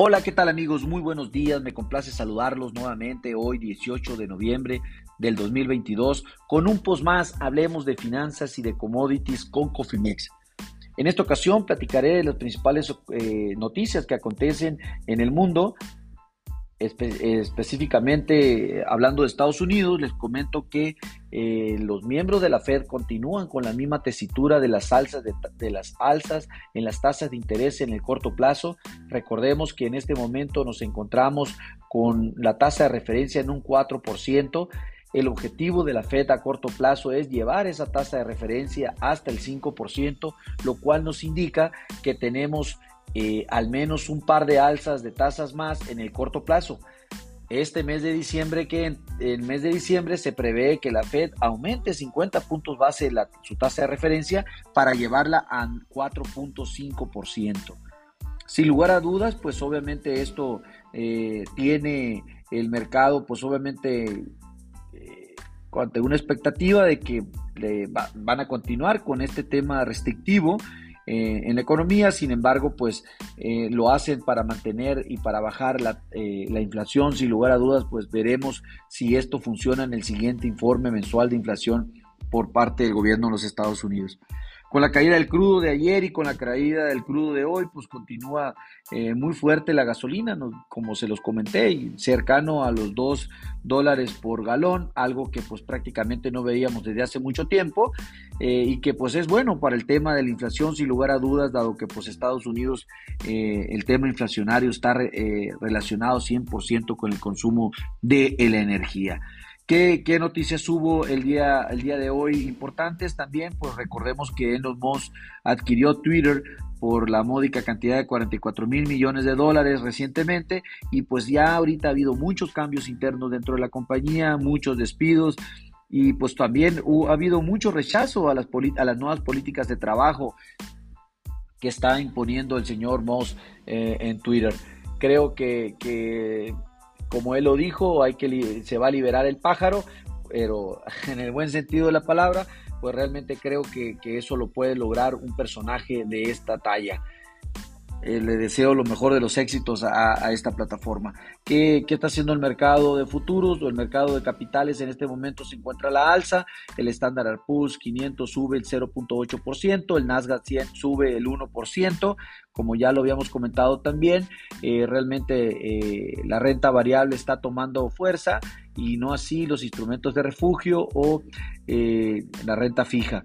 Hola, ¿qué tal amigos? Muy buenos días, me complace saludarlos nuevamente hoy 18 de noviembre del 2022 con un post más, hablemos de finanzas y de commodities con Cofimex. En esta ocasión platicaré de las principales eh, noticias que acontecen en el mundo específicamente hablando de Estados Unidos, les comento que eh, los miembros de la Fed continúan con la misma tesitura de las alzas de, las alzas en las tasas de interés en el corto plazo. Recordemos que en este momento nos encontramos con la tasa de referencia en un 4%. El objetivo de la Fed a corto plazo es llevar esa tasa de referencia hasta el 5%, lo cual nos indica que tenemos eh, al menos un par de alzas de tasas más en el corto plazo. Este mes de diciembre, que en el mes de diciembre se prevé que la Fed aumente 50 puntos base la, su tasa de referencia para llevarla a 4.5%. Sin lugar a dudas, pues obviamente esto eh, tiene el mercado, pues obviamente eh, una expectativa de que van a continuar con este tema restrictivo eh, en la economía, sin embargo, pues eh, lo hacen para mantener y para bajar la, eh, la, inflación, sin lugar a dudas, pues veremos si esto funciona en el siguiente informe mensual de inflación por parte del gobierno de los Estados Unidos. Con la caída del crudo de ayer y con la caída del crudo de hoy, pues continúa eh, muy fuerte la gasolina, como se los comenté, cercano a los 2 dólares por galón, algo que pues prácticamente no veíamos desde hace mucho tiempo eh, y que pues es bueno para el tema de la inflación, sin lugar a dudas, dado que pues Estados Unidos, eh, el tema inflacionario está relacionado 100% con el consumo de la energía. ¿Qué, noticias hubo el día, el día de hoy importantes también? Pues recordemos que Elon Musk adquirió Twitter por la módica cantidad de 44 mil millones de dólares recientemente y pues ya ahorita ha habido muchos cambios internos dentro de la compañía, muchos despidos y pues también ha habido mucho rechazo a las, a las nuevas políticas de trabajo que está imponiendo el señor Musk eh, en Twitter. Creo que, que como él lo dijo, hay que se va a liberar el pájaro, pero en el buen sentido de la palabra, pues realmente creo que, que eso lo puede lograr un personaje de esta talla. Eh, le deseo lo mejor de los éxitos a, esta plataforma. ¿Qué, está haciendo el mercado de futuros o el mercado de capitales en este momento? Se encuentra la alza, el Standard Poor's 500 sube el 0.8%, el Nasdaq 100 sube el 1%, como ya lo habíamos comentado también, eh, realmente eh, la renta variable está tomando fuerza y no así los instrumentos de refugio o la renta fija.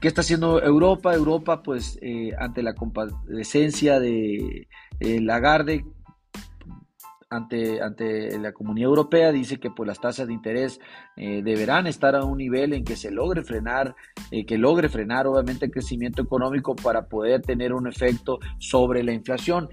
¿Qué está haciendo Europa? Europa, pues, eh, ante la compadecencia de eh, Lagarde, ante, ante la comunidad europea, dice que pues, las tasas de interés eh, deberán estar a un nivel en que se logre frenar, que logre frenar obviamente el crecimiento económico para poder tener un efecto sobre la inflación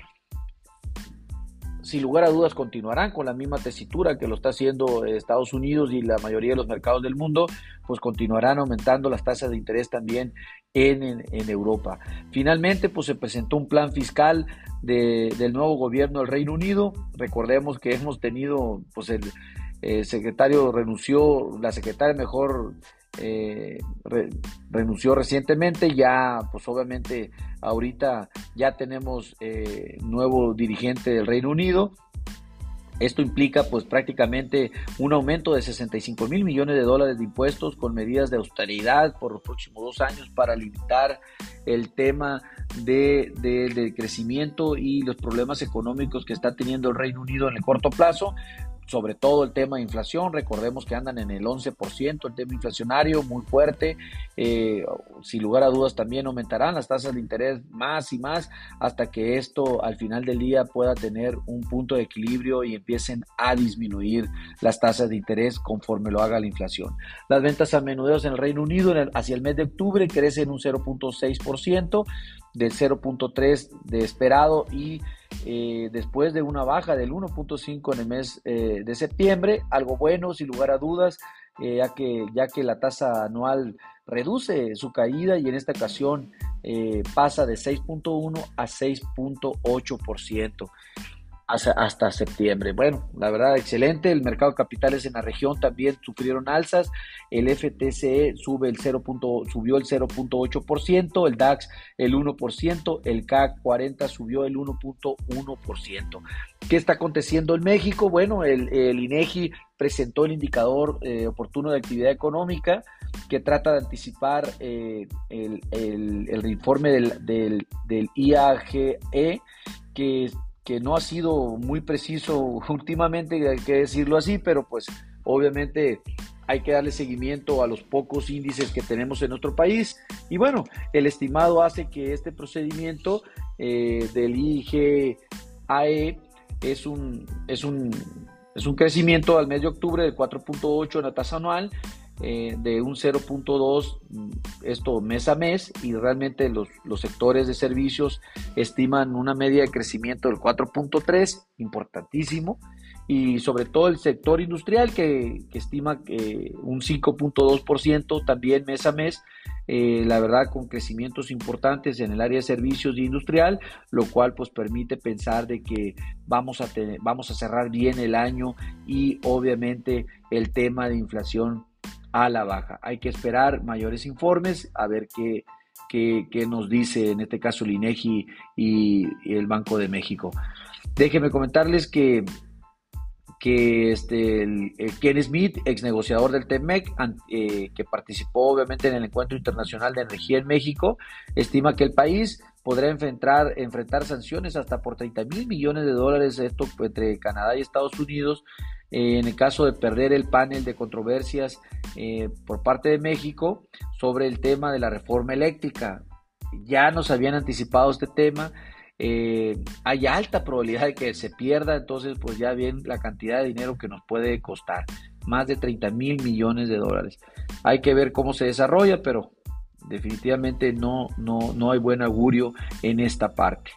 sin lugar a dudas continuarán con la misma tesitura que lo está haciendo Estados Unidos y la mayoría de los mercados del mundo, pues continuarán aumentando las tasas de interés también en, Europa. Finalmente, pues se presentó un plan fiscal del nuevo gobierno del Reino Unido. Recordemos que hemos tenido, pues el, secretario renunció, la secretaria mejor eh, renunció recientemente, ya pues obviamente ahorita ya tenemos eh, nuevo dirigente del Reino Unido. Esto implica pues prácticamente un aumento de 65 mil millones de dólares de impuestos con medidas de austeridad por los próximos dos años para limitar el tema de, de, crecimiento y los problemas económicos que está teniendo el Reino Unido en el corto plazo sobre todo el tema de inflación, recordemos que andan en el 11%, el tema inflacionario muy fuerte, eh, sin lugar a dudas también aumentarán las tasas de interés más y más hasta que esto al final del día pueda tener un punto de equilibrio y empiecen a disminuir las tasas de interés conforme lo haga la inflación. Las ventas a menudeos en el Reino Unido hacia el mes de octubre crecen un 0.6%, del 0.3% de esperado y eh, después de una baja del 1.5 en el mes eh, de septiembre, algo bueno sin lugar a dudas, eh, ya, que, ya que la tasa anual reduce su caída y en esta ocasión pasa de 6.1 a 6.8%. hasta, septiembre. Bueno, la verdad, excelente. El mercado de capitales en la región también sufrieron alzas. El FTCE sube el 0. subió el 0.8%, el DAX el 1%, el CAC 40 subió el 1.1%. ¿Qué está aconteciendo en México? Bueno, el, el INEGI presentó el indicador eh, oportuno de actividad económica que trata de anticipar eh, el, el, informe del, del, del IAGE que que no ha sido muy preciso últimamente, hay que decirlo así, pero pues obviamente hay que darle seguimiento a los pocos índices que tenemos en nuestro país. Y bueno, el estimado hace que este procedimiento eh, del IGAE es un, es, un, es un crecimiento al mes de octubre del 4.8 en la tasa anual eh, de un 0.2 mm, esto mes a mes y realmente los, los, sectores de servicios estiman una media de crecimiento del 4.3, importantísimo, y sobre todo el sector industrial que, estima que un 5.2% también mes a mes, eh, la verdad con crecimientos importantes en el área de servicios y industrial, lo cual pues permite pensar de que vamos a, vamos a cerrar bien el año y obviamente el tema de inflación a la baja. Hay que esperar mayores informes a ver qué, qué, nos dice en este caso el INEGI y, el Banco de México. Déjenme comentarles que que este, Ken Smith, ex negociador del TEMEC, eh, que participó obviamente en el Encuentro Internacional de Energía en México, estima que el país podrá enfrentar, enfrentar sanciones hasta por 30 mil millones de dólares, esto entre Canadá y Estados Unidos, en el caso de perder el panel de controversias eh, por parte de México sobre el tema de la reforma eléctrica. Ya nos habían anticipado este tema. Eh, hay alta probabilidad de que se pierda, entonces pues ya bien la cantidad de dinero que nos puede costar, más de 30 mil millones de dólares. Hay que ver cómo se desarrolla, pero definitivamente no, no, no hay buen augurio en esta parte.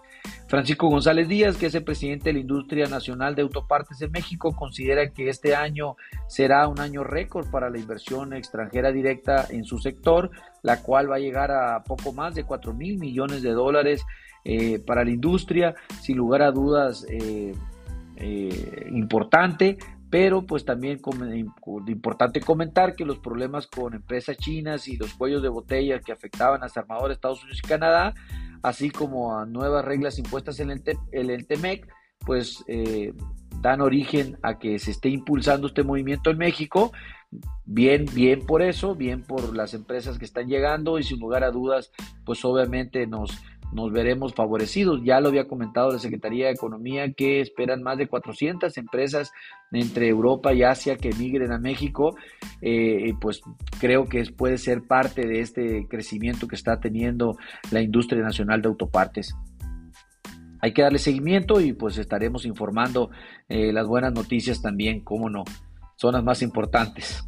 Francisco González Díaz, que es el presidente de la Industria Nacional de Autopartes de México, considera que este año será un año récord para la inversión extranjera directa en su sector, la cual va a llegar a poco más de 4 mil millones de dólares eh, para la industria, sin lugar a dudas eh, eh, importante, pero pues también importante comentar que los problemas con empresas chinas y los cuellos de botella que afectaban a armadores Estados Unidos y Canadá así como a nuevas reglas impuestas en el, el TEMEC, pues eh, dan origen a que se esté impulsando este movimiento en México. Bien, bien por eso, bien por las empresas que están llegando y sin lugar a dudas, pues obviamente nos, nos veremos favorecidos. Ya lo había comentado la Secretaría de Economía que esperan más de 400 empresas entre Europa y Asia que migren a México. Eh, pues creo que puede ser parte de este crecimiento que está teniendo la industria nacional de autopartes. Hay que darle seguimiento y pues estaremos informando eh, las buenas noticias también, cómo no, son las más importantes.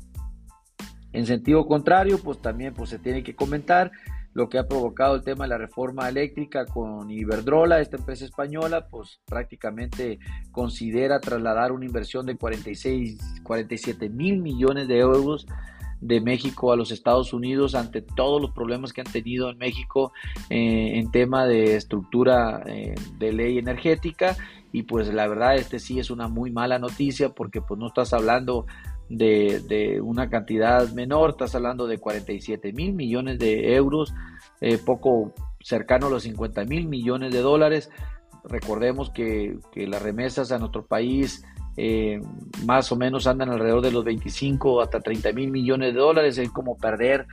En sentido contrario, pues también pues se tiene que comentar lo que ha provocado el tema de la reforma eléctrica con Iberdrola, esta empresa española, pues prácticamente considera trasladar una inversión de 46, 47 mil millones de euros de México a los Estados Unidos ante todos los problemas que han tenido en México eh, en tema de estructura eh, de ley energética y pues la verdad este sí es una muy mala noticia porque pues no estás hablando de, una cantidad menor, estás hablando de 47 mil millones de euros, eh, poco cercano a los 50 mil millones de dólares. Recordemos que, las remesas a nuestro país eh, más o menos andan alrededor de los 25 hasta 30 mil millones de dólares, es como perder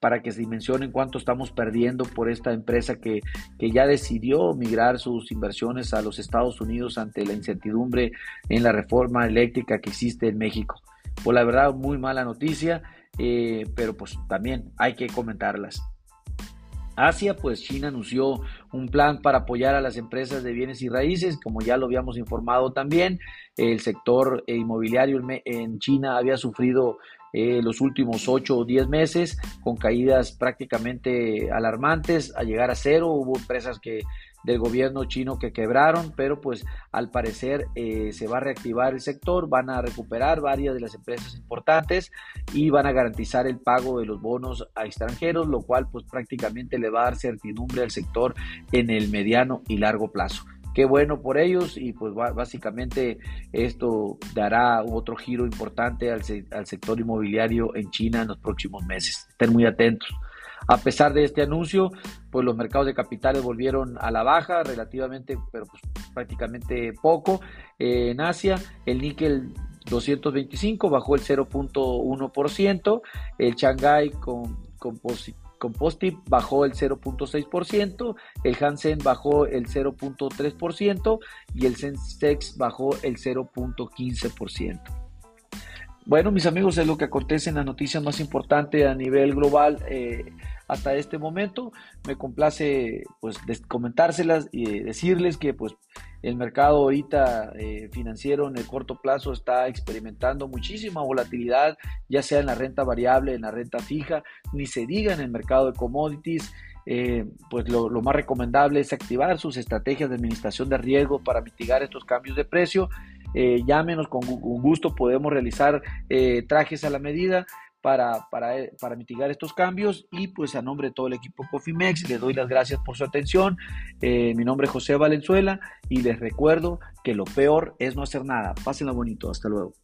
para que se dimensionen cuánto estamos perdiendo por esta empresa que, ya decidió migrar sus inversiones a los Estados Unidos ante la incertidumbre en la reforma eléctrica que existe en México. Pues la verdad, muy mala noticia, eh, pero pues también hay que comentarlas. Asia, pues China anunció un plan para apoyar a las empresas de bienes y raíces, como ya lo habíamos informado también. El sector inmobiliario en China había sufrido eh, los últimos 8 o 10 meses, con caídas prácticamente alarmantes, a llegar a cero. Hubo empresas que del gobierno chino que quebraron, pero pues al parecer eh, se va a reactivar el sector, van a recuperar varias de las empresas importantes y van a garantizar el pago de los bonos a extranjeros, lo cual pues prácticamente le va a dar certidumbre al sector en el mediano y largo plazo. qué bueno por ellos y pues básicamente esto dará otro giro importante al, al sector inmobiliario en China en los próximos meses. Estén muy atentos. A pesar de este anuncio, pues los mercados de capitales volvieron a la baja relativamente, pero pues prácticamente poco. Eh, en Asia, el níquel 225 bajó el 0.1%, el Shanghai con, Composite bajó el 0.6%, el Hansen bajó el 0.3% y el Sensex bajó el 0.15%. Bueno, mis amigos, es lo que acontece en las noticias más importantes a nivel global eh, hasta este momento. Me complace pues comentárselas y decirles que pues el mercado ahorita eh, financiero en el corto plazo está experimentando muchísima volatilidad, ya sea en la renta variable, en la renta fija, ni se diga en el mercado de commodities. Eh, pues lo, más recomendable es activar sus estrategias de administración de riesgo para mitigar estos cambios de precio eh, llámenos, con, gusto podemos realizar eh, trajes a la medida. Para, para, mitigar estos cambios y pues a nombre de todo el equipo Cofimex les doy las gracias por su atención. Eh, mi nombre es José Valenzuela y les recuerdo que lo peor es no hacer nada. Pásenla bonito. Hasta luego.